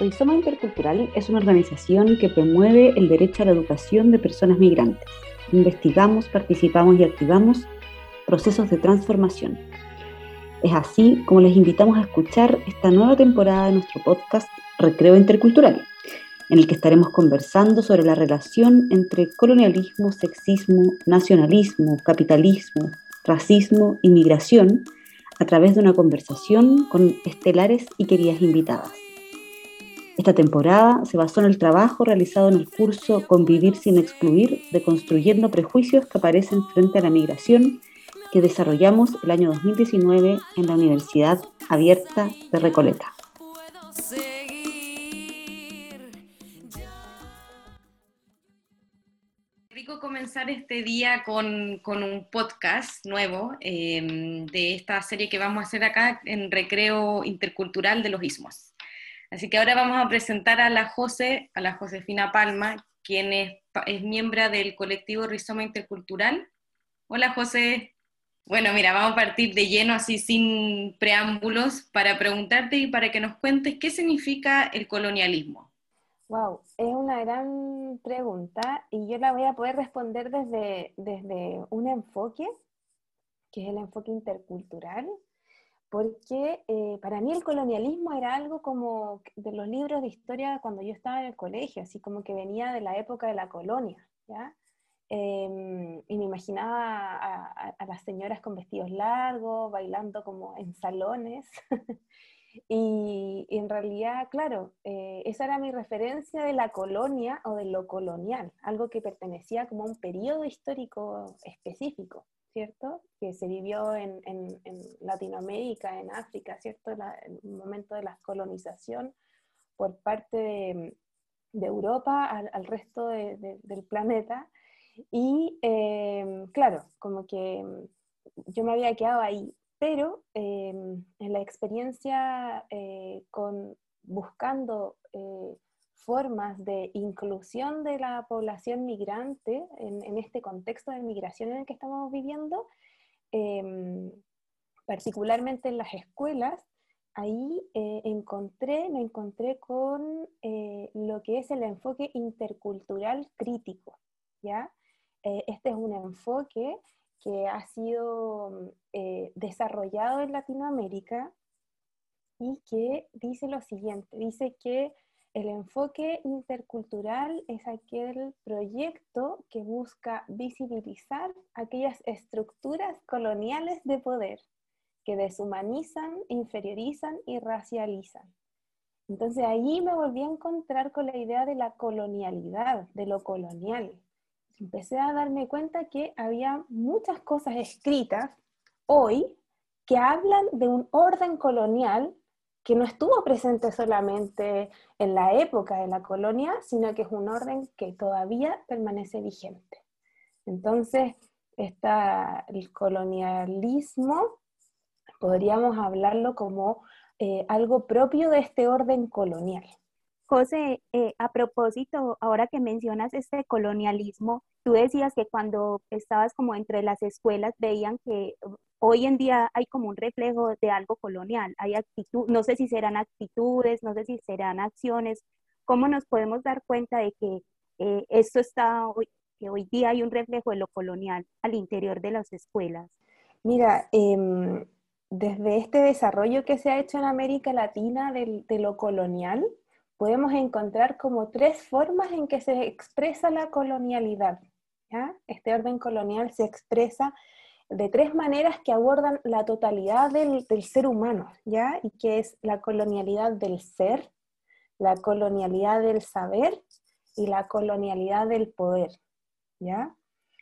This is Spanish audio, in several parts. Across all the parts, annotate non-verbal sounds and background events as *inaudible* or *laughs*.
Rizoma Intercultural es una organización que promueve el derecho a la educación de personas migrantes. Investigamos, participamos y activamos procesos de transformación. Es así como les invitamos a escuchar esta nueva temporada de nuestro podcast Recreo Intercultural, en el que estaremos conversando sobre la relación entre colonialismo, sexismo, nacionalismo, capitalismo, racismo y migración a través de una conversación con estelares y queridas invitadas. Esta temporada se basó en el trabajo realizado en el curso Convivir sin excluir, de Construyendo Prejuicios que aparecen frente a la migración, que desarrollamos el año 2019 en la Universidad Abierta de Recoleta. Rico comenzar este día con, un podcast nuevo eh, de esta serie que vamos a hacer acá en Recreo Intercultural de los Ismos. Así que ahora vamos a presentar a la José, a la Josefina Palma, quien es, miembro del colectivo Rizoma Intercultural. Hola José. Bueno, mira, vamos a partir de lleno, así sin preámbulos, para preguntarte y para que nos cuentes qué significa el colonialismo. Wow, es una gran pregunta y yo la voy a poder responder desde, desde un enfoque, que es el enfoque intercultural, porque eh, para mí el colonialismo era algo como de los libros de historia cuando yo estaba en el colegio, así como que venía de la época de la colonia, ¿ya? Em, y me imaginaba a, las señoras con vestidos largos, bailando como en salones. *laughs* y, en realidad, claro, eh, esa era mi referencia de la colonia o de lo colonial, algo que pertenecía como a un periodo histórico específico. ¿cierto? Que se vivió en, Latinoamérica, en África, ¿cierto? el momento de la colonización por parte de, Europa al, resto del planeta. Y eh, claro, como que yo me había quedado ahí, pero eh, en la experiencia eh, con buscando formas de inclusión de la población migrante en, este contexto de migración en el que estamos viviendo, em, particularmente en las escuelas, ahí eh, me encontré con eh, lo que es el enfoque intercultural crítico. ¿ya? Eh, este es un enfoque que ha sido desarrollado en Latinoamérica y que dice lo siguiente, dice que el enfoque intercultural es aquel proyecto que busca visibilizar aquellas estructuras coloniales de poder que deshumanizan, inferiorizan y racializan. Entonces ahí me volví a encontrar con la idea de la colonialidad, de lo colonial. Empecé a darme cuenta que había muchas cosas escritas hoy que hablan de un orden colonial que no estuvo presente solamente en la época de la colonia, sino que es un orden que todavía permanece vigente. Entonces, está el colonialismo podríamos hablarlo como eh, algo propio de este orden colonial. José, eh, a propósito, ahora que mencionas este colonialismo, tú decías que cuando estabas como entre las escuelas veían que hoy en día hay como un reflejo de algo colonial, hay actitud, no sé si serán actitudes, no sé si serán acciones, ¿cómo nos podemos dar cuenta de que eh, esto está, hoy, que hoy día hay un reflejo de lo colonial al interior de las escuelas? Mira, em, desde este desarrollo que se ha hecho en América Latina de, de lo colonial, podemos encontrar como tres formas en que se expresa la colonialidad. ¿ya? Este orden colonial se expresa de tres maneras que abordan la totalidad del, ser humano, ¿ya? Y que es la colonialidad del ser, la colonialidad del saber y la colonialidad del poder, ¿ya?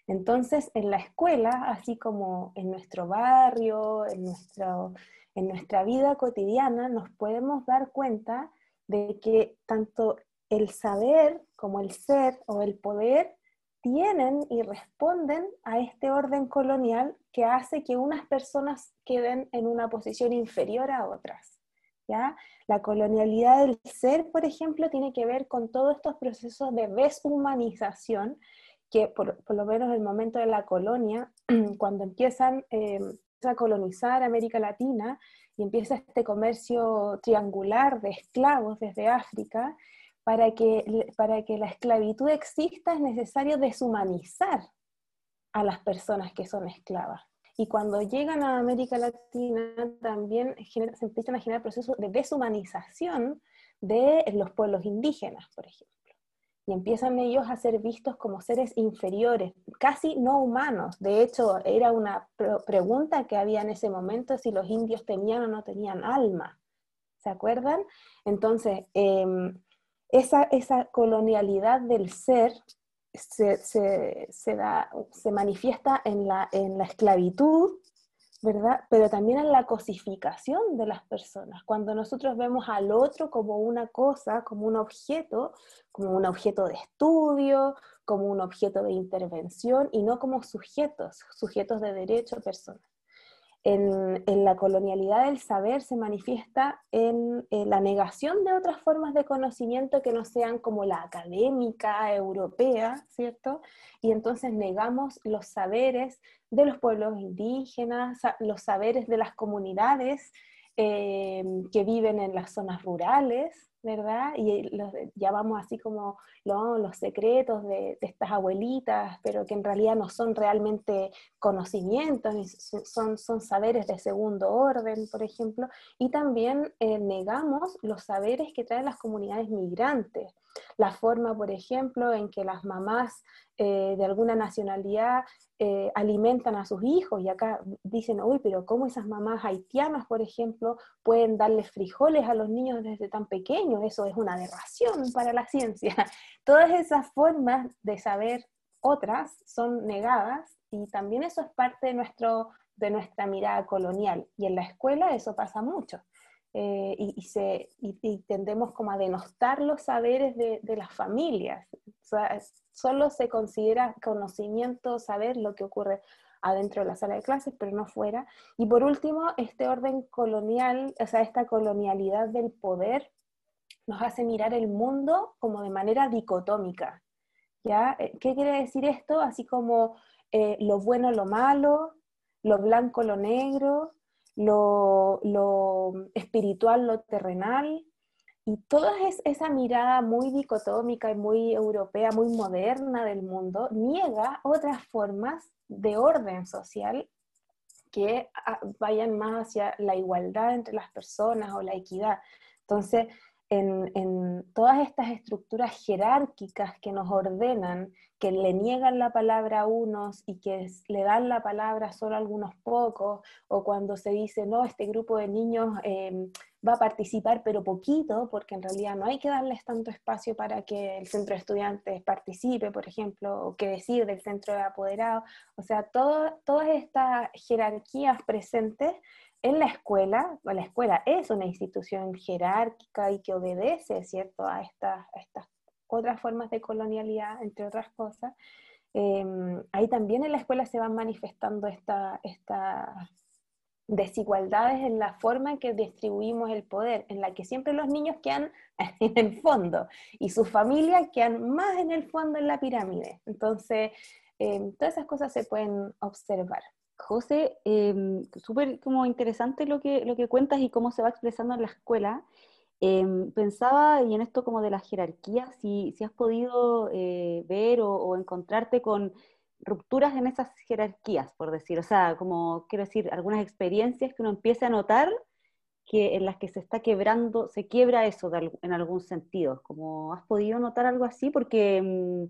Entonces, en la escuela, así como en nuestro barrio, en, nuestro, en nuestra vida cotidiana, nos podemos dar cuenta de que tanto el saber como el ser o el poder tienen y responden a este orden colonial que hace que unas personas queden en una posición inferior a otras. ¿ya? La colonialidad del ser, por ejemplo, tiene que ver con todos estos procesos de deshumanización que por, lo menos en el momento de la colonia, *clears throat* cuando empiezan eh, a colonizar América Latina y empieza este comercio triangular de esclavos desde África, para que, para que la esclavitud exista es necesario deshumanizar a las personas que son esclavas. Y cuando llegan a América Latina también se empiezan a generar procesos de deshumanización de los pueblos indígenas, por ejemplo. Y empiezan ellos a ser vistos como seres inferiores, casi no humanos. De hecho, era una pregunta que había en ese momento si los indios tenían o no tenían alma. ¿Se acuerdan? Entonces, em, esa, colonialidad del ser se, manifiesta en la esclavitud, ¿verdad? Pero también en la cosificación de las personas. Cuando nosotros vemos al otro como una cosa, como un objeto, como un objeto de estudio, como un objeto de intervención y no como sujetos, sujetos de derecho, personas en, la colonialidad del saber se manifiesta en, la negación de otras formas de conocimiento que no sean como la académica europea, ¿cierto? Y entonces negamos los saberes de los pueblos indígenas, los saberes de las comunidades eh, que viven en las zonas rurales, ¿verdad? Y los llamamos así como los secretos de, estas abuelitas, pero que en realidad no son realmente conocimientos, son, son saberes de segundo orden, por ejemplo, y también eh, negamos los saberes que traen las comunidades migrantes la forma, por ejemplo, en que las mamás eh, de alguna nacionalidad eh, alimentan a sus hijos. Y acá dicen, uy, pero ¿cómo esas mamás haitianas, por ejemplo, pueden darles frijoles a los niños desde tan pequeños? Eso es una aberración para la ciencia. *laughs* Todas esas formas de saber otras son negadas y también eso es parte de, nuestro, de nuestra mirada colonial. Y en la escuela eso pasa mucho. Eh, y, y, tendemos como a denostar los saberes de, de las familias. solo se considera conocimiento, saber lo que ocurre adentro de la sala de clases, pero no fuera. Y por último, este orden colonial, o sea, esta colonialidad del poder nos hace mirar el mundo como de manera dicotómica. ¿ya? Eh, ¿Qué quiere decir esto? Así como eh, lo bueno, lo malo, lo blanco, lo negro, lo, espiritual, lo terrenal, y toda esa mirada muy dicotómica y muy europea, muy moderna del mundo, niega otras formas de orden social que vayan más hacia la igualdad entre las personas o la equidad. Entonces, en, todas estas estructuras jerárquicas que nos ordenan, que le niegan la palabra a unos y que le dan la palabra solo a algunos pocos, o cuando se dice, no, este grupo de niños em, va a participar pero poquito, porque en realidad no hay que darles tanto espacio para que el centro de estudiantes participe, por ejemplo, o qué decir del centro de apoderados, o sea, todas estas jerarquías presentes en la escuela, la escuela es una institución jerárquica y que obedece, ¿cierto?, a estas, otras formas de colonialidad, entre otras cosas, em, ahí también en la escuela se van manifestando estas desigualdades en la forma en que distribuimos el poder, en la que siempre los niños quedan *laughs* en el fondo y sus familias quedan más en el fondo en la pirámide. Entonces, em, todas esas cosas se pueden observar. José, em, súper como interesante lo que, lo que cuentas y cómo se va expresando en la escuela. Em, pensaba, y en esto como de la jerarquía, si, si has podido eh, ver o, encontrarte con rupturas en esas jerarquías, por decir, o sea, como quiero decir, algunas experiencias que uno empieza a notar que en las que se está quebrando, se quiebra eso en algún sentido. Como has podido notar algo así, porque em,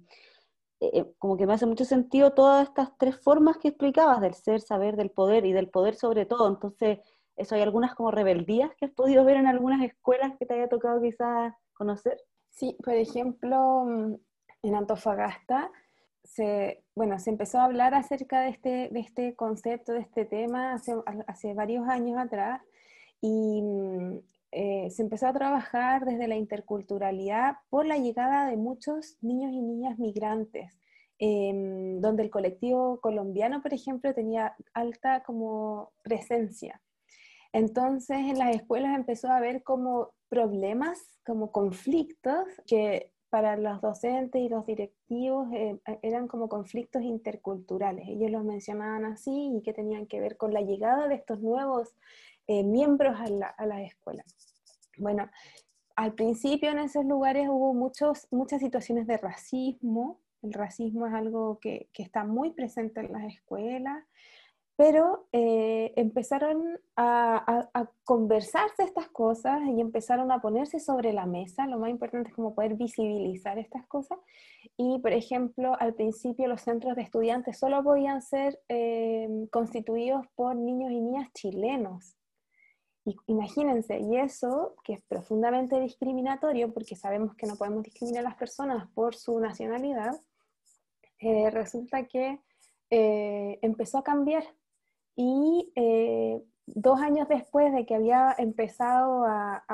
eh, como que me hace mucho sentido todas estas tres formas que explicabas, del ser, saber, del poder y del poder sobre todo. Entonces, eso hay algunas como rebeldías que has podido ver en algunas escuelas que te haya tocado quizás conocer. Sí, por ejemplo, mm, en Antofagasta, se, bueno, se empezó a hablar acerca de este, de este concepto, de este tema hace, hace varios años atrás, y mm, eh, se empezó a trabajar desde la interculturalidad por la llegada de muchos niños y niñas migrantes, em, donde el colectivo colombiano, por ejemplo, tenía alta como presencia. Entonces en las escuelas empezó a haber como problemas, como conflictos que para los docentes y los directivos eh, eran como conflictos interculturales. Ellos los mencionaban así y que tenían que ver con la llegada de estos nuevos eh, miembros a la, a. Bueno, al principio en esos lugares hubo muchos, muchas situaciones de racismo. El racismo es algo que, que está muy presente en las escuelas pero eh, empezaron a, conversarse estas cosas y empezaron a ponerse sobre la mesa. Lo más importante es como poder visibilizar estas cosas. Y, por ejemplo, al principio los centros de estudiantes solo podían ser eh, constituidos por niños y niñas chilenos. Y, imagínense, y eso, que es profundamente discriminatorio, porque sabemos que no podemos discriminar a las personas por su nacionalidad, eh, resulta que empezó a cambiar. Y eh, dos años después de que había empezado a,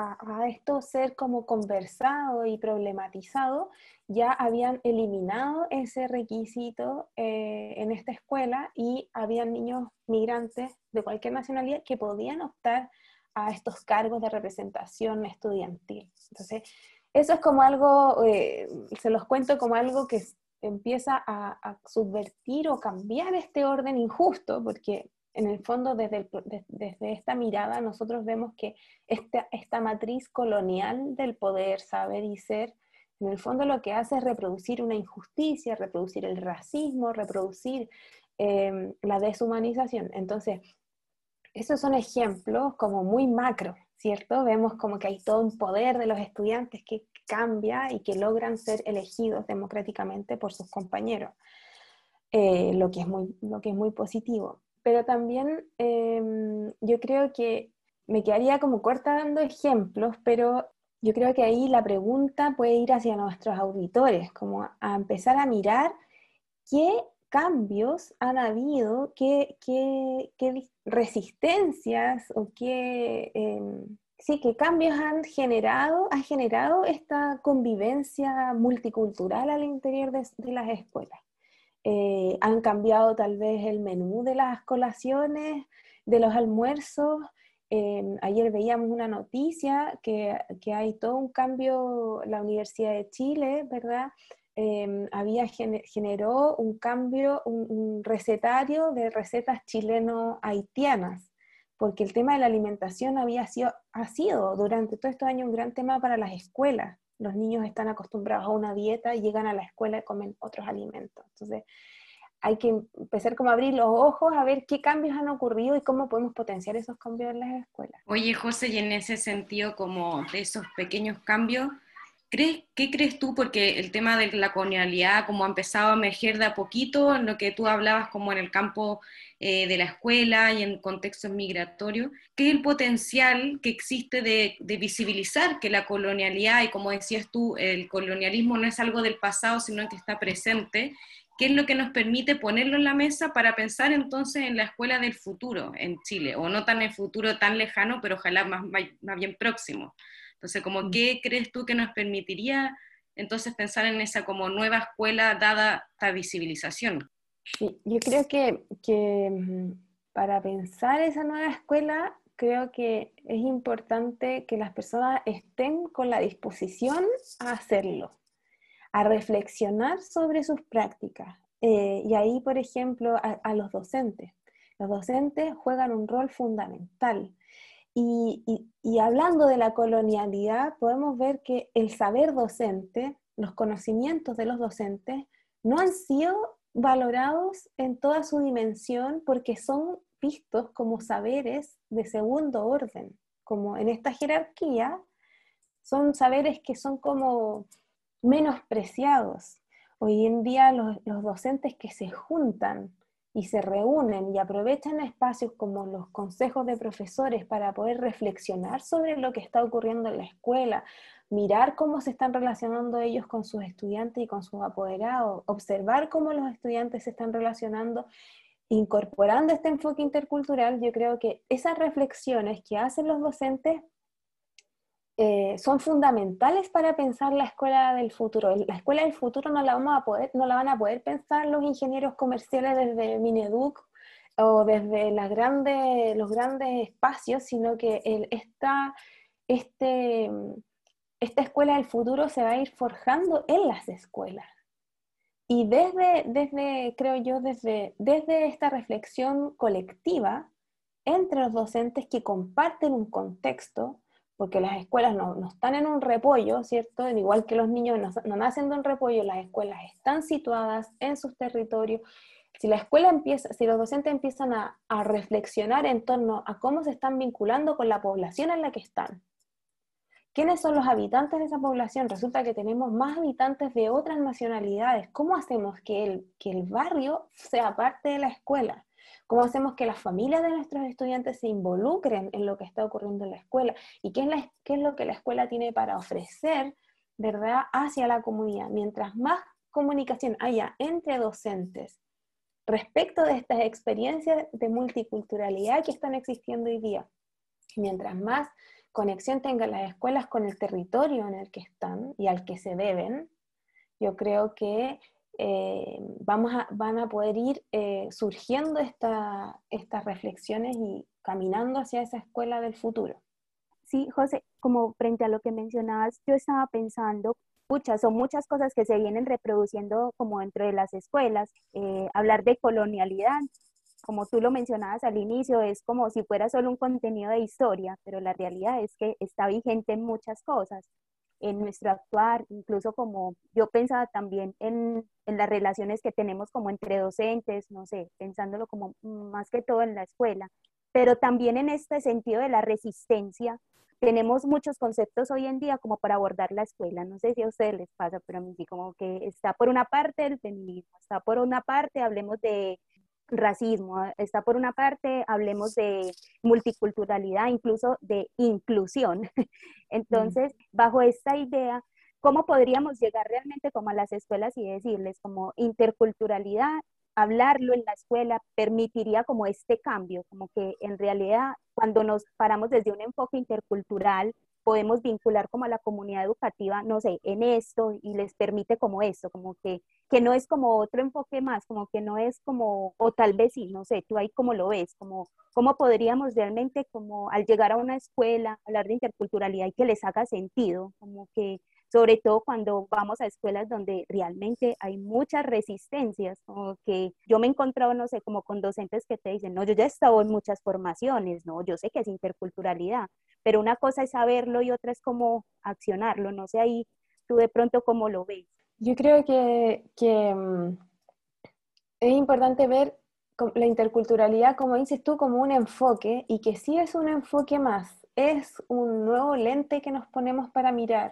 esto ser como conversado y problematizado, ya habían eliminado ese requisito eh, en esta escuela y habían niños migrantes de cualquier nacionalidad que podían optar a estos cargos de representación estudiantil. Entonces, eso es como algo, eh, se los cuento como algo que empieza a, subvertir o cambiar este orden injusto, porque en el fondo desde, desde esta mirada nosotros vemos que esta, esta matriz colonial del poder, saber y ser, en el fondo lo que hace es reproducir una injusticia, reproducir el racismo, reproducir em, la deshumanización. Entonces, esos son ejemplos como muy macro, ¿cierto? Vemos como que hay todo un poder de los estudiantes que cambia y que logran ser elegidos democráticamente por sus compañeros, eh, lo, que es muy, lo que es muy positivo pero también em, yo creo que me quedaría como corta dando ejemplos, pero yo creo que ahí la pregunta puede ir hacia nuestros auditores, como a empezar a mirar qué cambios han habido, qué, qué, qué resistencias o qué, em, sí, qué cambios han generado, ha generado esta convivencia multicultural al interior de las escuelas. Eh, han cambiado tal vez el menú de las colaciones, de los almuerzos. Em, ayer veíamos una noticia que, que, hay todo un cambio, la Universidad de Chile, ¿verdad? Em, había generó un cambio, un, recetario de recetas chileno-haitianas, porque el tema de la alimentación había sido, ha sido durante todo estos años un gran tema para las escuelas los niños están acostumbrados a una dieta y llegan a la escuela y comen otros alimentos. Entonces, hay que empezar como a abrir los ojos a ver qué cambios han ocurrido y cómo podemos potenciar esos cambios en las escuelas. Oye, José, y en ese sentido, como de esos pequeños cambios, ¿Qué crees tú? Porque el tema de la colonialidad como ha empezado a emerger de a poquito, en lo que tú hablabas como en el campo eh, de la escuela y en contextos migratorios, ¿qué es el potencial que existe de, visibilizar que la colonialidad, y como decías tú, el colonialismo no es algo del pasado, sino que está presente? ¿Qué es lo que nos permite ponerlo en la mesa para pensar entonces en la escuela del futuro en Chile? O no tan el futuro tan lejano, pero ojalá más, más bien próximo. Entonces, como, mm. ¿qué crees tú que nos permitiría entonces pensar en esa como nueva escuela dada esta visibilización? Sí, yo creo que, que mm, para pensar esa nueva escuela, creo que es importante que las personas estén con la disposición a hacerlo, a reflexionar sobre sus prácticas. Eh, y ahí, por ejemplo, a, los docentes. Los docentes juegan un rol fundamental. Y, hablando de la colonialidad, podemos ver que el saber docente, los conocimientos de los docentes, no han sido valorados en toda su dimensión porque son vistos como saberes de segundo orden, como en esta jerarquía, son saberes que son como menospreciados. Hoy en día los, los docentes que se juntan y se reúnen y aprovechan espacios como los consejos de profesores para poder reflexionar sobre lo que está ocurriendo en la escuela, mirar cómo se están relacionando ellos con sus estudiantes y con sus apoderados, observar cómo los estudiantes se están relacionando, incorporando este enfoque intercultural, yo creo que esas reflexiones que hacen los docentes eh, son fundamentales para pensar la escuela del futuro. La escuela del futuro no la, vamos a poder, no la van a poder pensar los ingenieros comerciales desde Mineduc o desde los grandes espacios, sino que el, esta, este, esta escuela del futuro se va a ir forjando en las escuelas. Y desde, desde creo yo, desde, desde esta reflexión colectiva entre los docentes que comparten un contexto, porque las escuelas no, están en un repollo, ¿cierto? Igual que los niños no, no, nacen de un repollo, las escuelas están situadas en sus territorios. Si la escuela empieza, si los docentes empiezan a, a reflexionar en torno a cómo se están vinculando con la población en la que están, ¿Quiénes son los habitantes de esa población? Resulta que tenemos más habitantes de otras nacionalidades. ¿Cómo hacemos que el, que el barrio sea parte de la escuela? ¿Cómo hacemos que las familias de nuestros estudiantes se involucren en lo que está ocurriendo en la escuela? ¿Y qué es, lo que la escuela tiene para ofrecer, verdad, hacia la comunidad? Mientras más comunicación haya entre docentes respecto de estas experiencias de multiculturalidad que están existiendo hoy día, mientras más conexión tengan las escuelas con el territorio en el que están y al que se deben, yo creo que eh, vamos a, van a poder ir eh, surgiendo estas reflexiones y caminando hacia esa escuela del futuro. Sí, José, como frente a lo que mencionabas, yo estaba pensando, muchas, son muchas cosas que se vienen reproduciendo como dentro de las escuelas, eh, hablar de colonialidad, como tú lo mencionabas al inicio, es como si fuera solo un contenido de historia, pero la realidad es que está vigente en muchas cosas, en nuestro actuar, incluso como yo pensaba también en, en las relaciones que tenemos como entre docentes, no sé, pensándolo como más que todo en la escuela, pero también en este sentido de la resistencia. Tenemos muchos conceptos hoy en día como para abordar la escuela. No sé si a ustedes les pasa, pero a mí sí como que está por una parte el feminismo, está por una parte, hablemos de racismo. Ah, está por una parte, hablemos de multiculturalidad, incluso de inclusión. *laughs* Entonces, bajo esta idea, ¿cómo podríamos llegar realmente como a las escuelas y decirles como interculturalidad, hablarlo en la escuela permitiría como este cambio, como que en realidad cuando nos paramos desde un enfoque intercultural, podemos vincular como a la comunidad educativa, no sé, en esto y les permite como esto, como que, que no es como otro enfoque más, como que no es como, o tal vez sí, no sé, tú ahí como lo ves, como cómo podríamos realmente como al llegar a una escuela, hablar de interculturalidad y que les haga sentido, como que sobre todo cuando vamos a escuelas donde realmente hay muchas resistencias, como que yo me he encontrado, no sé, como con docentes que te dicen, no, yo ya he estado en muchas formaciones, no, yo sé que es interculturalidad, pero una cosa es saberlo y otra es cómo accionarlo, no sé ahí tú de pronto cómo lo ves. Yo creo que, que mm, es importante ver la interculturalidad, como dices tú, como un enfoque y que sí es un enfoque más, es un nuevo lente que nos ponemos para mirar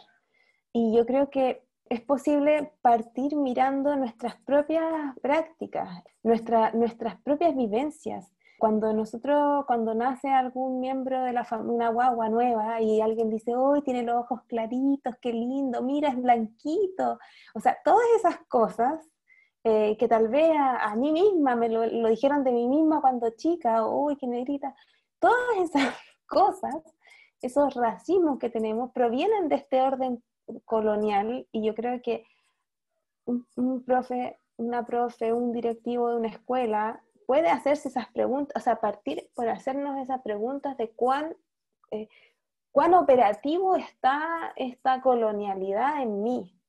y yo creo que es posible partir mirando nuestras propias prácticas, nuestras propias vivencias. Cuando nosotros, cuando nace algún miembro de la una guagua nueva, y alguien dice, hoy tiene los ojos claritos, qué lindo, mira, es blanquito. O sea, todas esas cosas eh, que tal vez a, mí misma me lo, lo, dijeron de mí misma cuando chica, uy, qué negrita, todas esas *laughs* cosas, esos racismos que tenemos, provienen de este orden colonial y yo creo que un, profe, una profe, un directivo de una escuela puede hacerse esas preguntas, o sea, partir por hacernos esas preguntas de cuán, eh, cuán operativo está esta colonialidad en mí.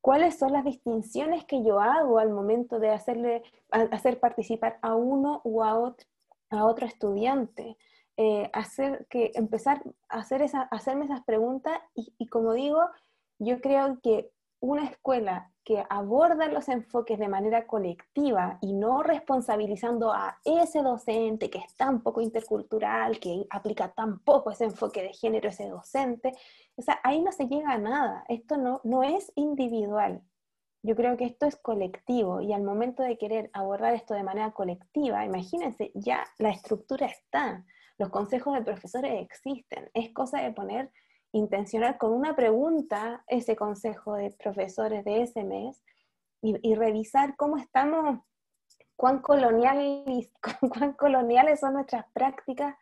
¿Cuáles son las distinciones que yo hago al momento de hacerle, hacer participar a uno o a otro, a otro estudiante? Eh, hacer que empezar a hacer esa, hacerme esas preguntas y, como digo, yo creo que una escuela que aborda los enfoques de manera colectiva y no responsabilizando a ese docente que es tan poco intercultural, que aplica tan poco ese enfoque de género ese docente, o sea, ahí no se llega a nada, esto no, no es individual. Yo creo que esto es colectivo y al momento de querer abordar esto de manera colectiva, imagínense, ya la estructura está. Los consejos de profesores existen. Es cosa de poner intencional con una pregunta ese consejo de profesores de ese mes y, revisar cómo estamos, cuán, coloniales, *laughs* cuán coloniales son nuestras prácticas,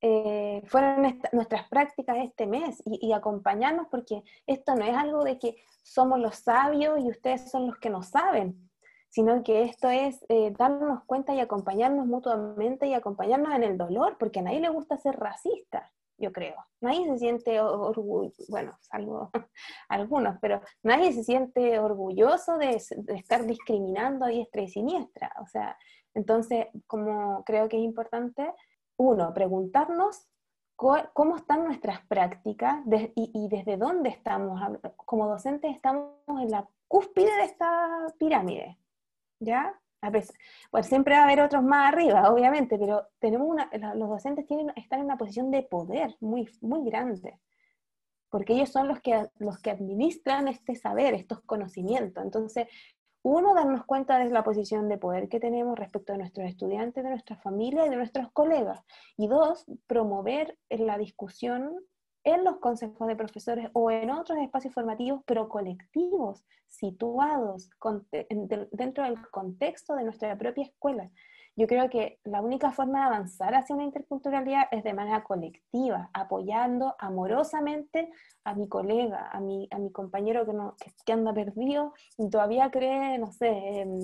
eh, fueron nuestras prácticas este mes y, acompañarnos porque esto no es algo de que somos los sabios y ustedes son los que no saben sino que esto es eh, darnos cuenta y acompañarnos mutuamente y acompañarnos en el dolor, porque a nadie le gusta ser racista. Yo creo. Nadie se siente orgulloso, bueno, salvo *laughs* algunos, pero nadie se siente orgulloso de, estar discriminando a diestra y siniestra. O sea, entonces, como creo que es importante, uno, preguntarnos cómo están nuestras prácticas y, y, desde dónde estamos. Como docentes estamos en la cúspide de esta pirámide, ¿ya? A pues siempre va a haber otros más arriba, obviamente, pero tenemos una, los docentes tienen, están en una posición de poder muy, muy grande, porque ellos son los que, los que administran este saber, estos conocimientos. Entonces, uno, darnos cuenta de la posición de poder que tenemos respecto a nuestros estudiantes, de nuestra familia y de nuestros colegas. Y dos, promover la discusión en los consejos de profesores o en otros espacios formativos, pero colectivos, situados dentro del contexto de nuestra propia escuela. Yo creo que la única forma de avanzar hacia una interculturalidad es de manera colectiva, apoyando amorosamente a mi colega, a mi, a mi compañero que, no, que, anda perdido y todavía cree, no sé, en,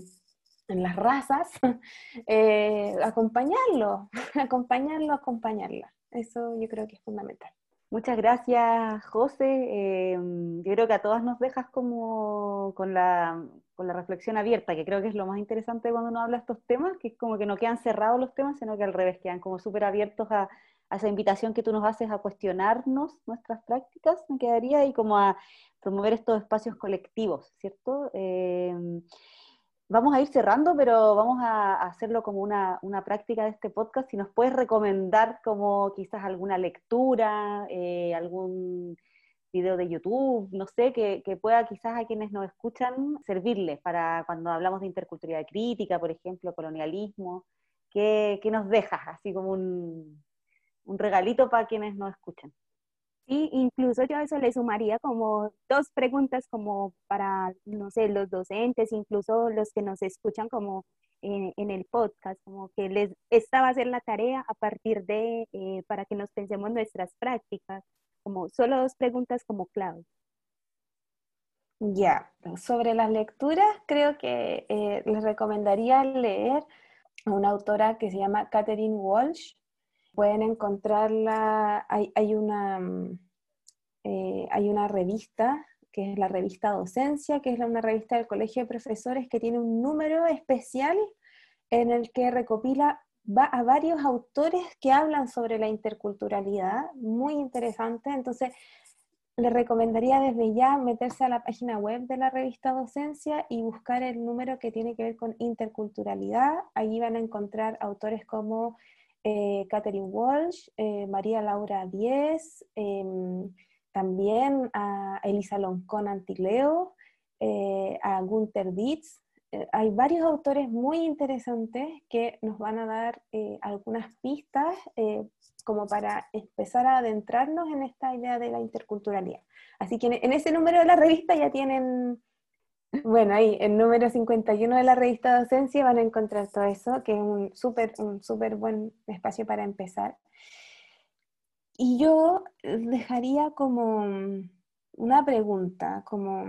las razas, *laughs* eh, acompañarlo, *laughs* acompañarlo, acompañarla. Eso yo creo que es fundamental. Muchas gracias, José. Em, yo creo que a todas nos dejas como con la, con la, reflexión abierta, que creo que es lo más interesante cuando uno habla estos temas, que es como que no quedan cerrados los temas, sino que al revés, quedan como súper abiertos a, a, esa invitación que tú nos haces a cuestionarnos nuestras prácticas, me quedaría, y como a promover estos espacios colectivos, ¿cierto? Em, vamos a ir cerrando, pero vamos a hacerlo como una, práctica de este podcast. Si nos puedes recomendar como quizás alguna lectura, eh, algún video de YouTube, no sé, que, pueda quizás a quienes nos escuchan servirles para cuando hablamos de interculturalidad crítica, por ejemplo, colonialismo, ¿qué, nos dejas? Así como un, un regalito para quienes nos escuchan. Sí, incluso yo a eso le sumaría como dos preguntas como para, no sé, los docentes, incluso los que nos escuchan como en, el podcast, como que les, esta va a ser la tarea a partir de, eh, para que nos pensemos nuestras prácticas, como solo dos preguntas como clave. Ya, sobre las lecturas, creo que eh, les recomendaría leer a una autora que se llama Catherine Walsh, Pueden encontrarla, hay, hay una, mm, eh, hay una revista que es la revista Docencia, que es una revista del Colegio de Profesores que tiene un número especial en el que recopila a varios autores que hablan sobre la interculturalidad, muy interesante. Entonces, le recomendaría desde ya meterse a la página web de la revista Docencia y buscar el número que tiene que ver con interculturalidad. Allí van a encontrar autores como eh, Catherine Walsh, eh, María Laura Díez, em, también a Elisa Loncón Antileo, eh, a Gunther Dietz. hay varios autores muy interesantes que nos van a dar algunas pistas como para empezar a adentrarnos en esta idea de la interculturalidad. Así que en ese número de la revista ya tienen bueno, ahí, el número 51 de la revista Docencia van a encontrar todo eso, que es un súper un super buen espacio para empezar. Y yo dejaría como una pregunta, como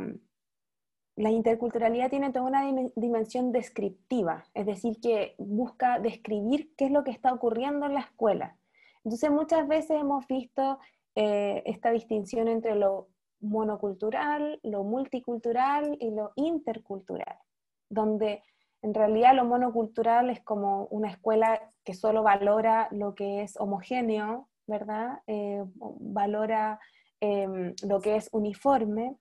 la interculturalidad tiene toda una dimensión descriptiva, es decir, que busca describir qué es lo que está ocurriendo en la escuela. Entonces muchas veces hemos visto eh, esta distinción entre lo monocultural, lo multicultural y lo intercultural, donde en realidad lo monocultural es como una escuela que solo valora lo que es homogéneo, ¿verdad? Eh, valora em, lo que es uniforme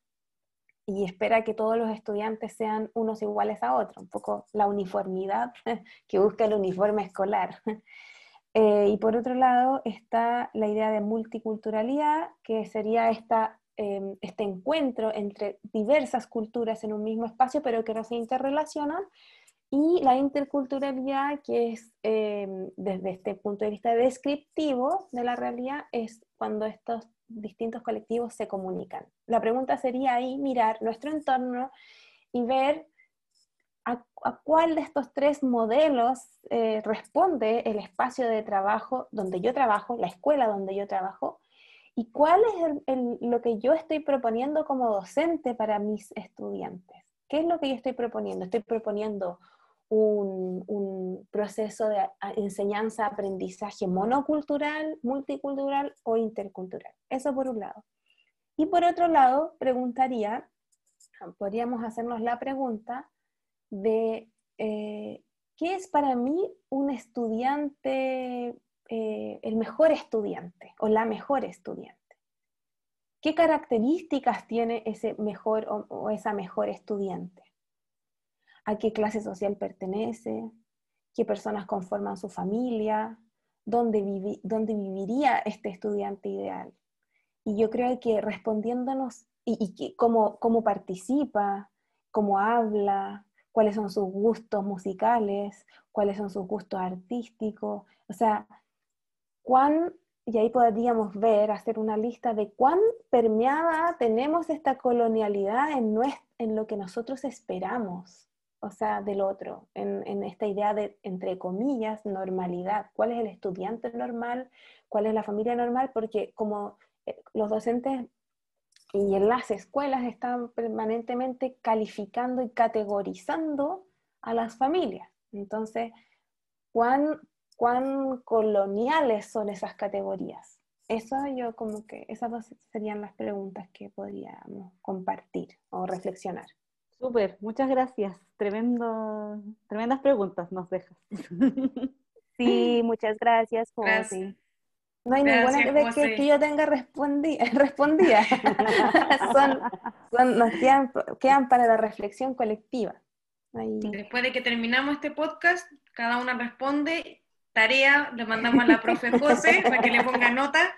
y espera que todos los estudiantes sean unos iguales a otros, un poco la uniformidad *laughs* que busca el uniforme escolar. *laughs* Eh, y por otro lado está la idea de multiculturalidad, que sería esta Em, este encuentro entre diversas culturas en un mismo espacio, pero que no se interrelacionan, y la interculturalidad, que es em, desde este punto de vista descriptivo de la realidad, es cuando estos distintos colectivos se comunican. La pregunta sería ahí mirar nuestro entorno y ver a, cuál de estos tres modelos eh, responde el espacio de trabajo donde yo trabajo, la escuela donde yo trabajo, ¿Y cuál es lo que yo estoy proponiendo como docente para mis estudiantes? ¿Qué es lo que yo estoy proponiendo? Estoy proponiendo un, proceso de enseñanza-aprendizaje monocultural, multicultural o intercultural. Eso por un lado. Y por otro lado, preguntaría, podríamos hacernos la pregunta de eh, qué es para mí un estudiante, eh, el mejor estudiante o la mejor estudiante. ¿Qué características tiene ese mejor o esa mejor estudiante? a qué clase social pertenece, qué personas conforman su familia, dónde, viviría este estudiante ideal. Y yo creo que respondiéndonos y, cómo, cómo participa, cómo habla, cuáles son sus gustos musicales, cuáles son sus gustos artísticos, o sea, cuán, y ahí podríamos ver, hacer una lista de cuán permeada tenemos esta colonialidad en, en lo que nosotros esperamos o sea, del otro, en, esta idea de, entre comillas, normalidad. ¿Cuál es el estudiante normal? ¿Cuál es la familia normal? Porque como eh, los docentes y en las escuelas están permanentemente calificando y categorizando a las familias. Entonces, ¿cuán, cuán coloniales son esas categorías? Eso yo como que, esas dos serían las preguntas que podríamos compartir o reflexionar. Súper, muchas gracias. Tremendo, tremendas preguntas nos dejas. *laughs* Sí, muchas gracias, José. No hay ninguna vez que, yo tenga *laughs* respondida. *laughs* respondida. son, nos quedan, para la reflexión colectiva. Después de que terminamos este podcast, cada una responde. Tarea, le mandamos a la profe José para que le ponga nota.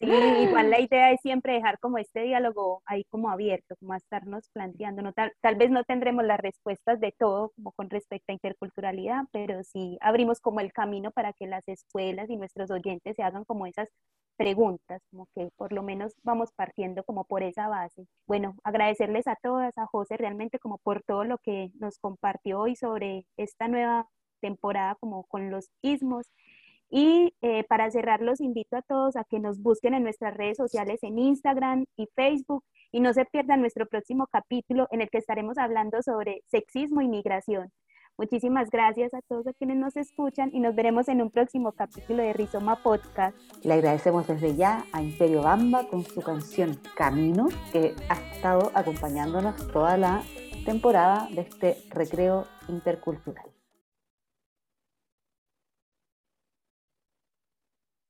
Sí, igual la idea es siempre dejar como este diálogo ahí como abierto, como a estarnos planteando. No, tal, tal vez no tendremos las respuestas de todo como con respecto a interculturalidad, pero sí abrimos como el camino para que las escuelas y nuestros oyentes se hagan como esas preguntas, como que por lo menos vamos partiendo como por esa base. Bueno, agradecerles a todas, a José realmente como por todo lo que nos compartió hoy sobre esta nueva temporada como con los ismos y eh, para cerrar, los invito a todos a que nos busquen en nuestras redes sociales en Instagram y Facebook y no se pierdan nuestro próximo capítulo en el que estaremos hablando sobre sexismo y migración. Muchísimas gracias a todos a quienes nos escuchan y nos veremos en un próximo capítulo de Rizoma Podcast. Le agradecemos desde ya a Imperio Bamba con su canción Camino, que ha estado acompañándonos toda la temporada de este recreo intercultural.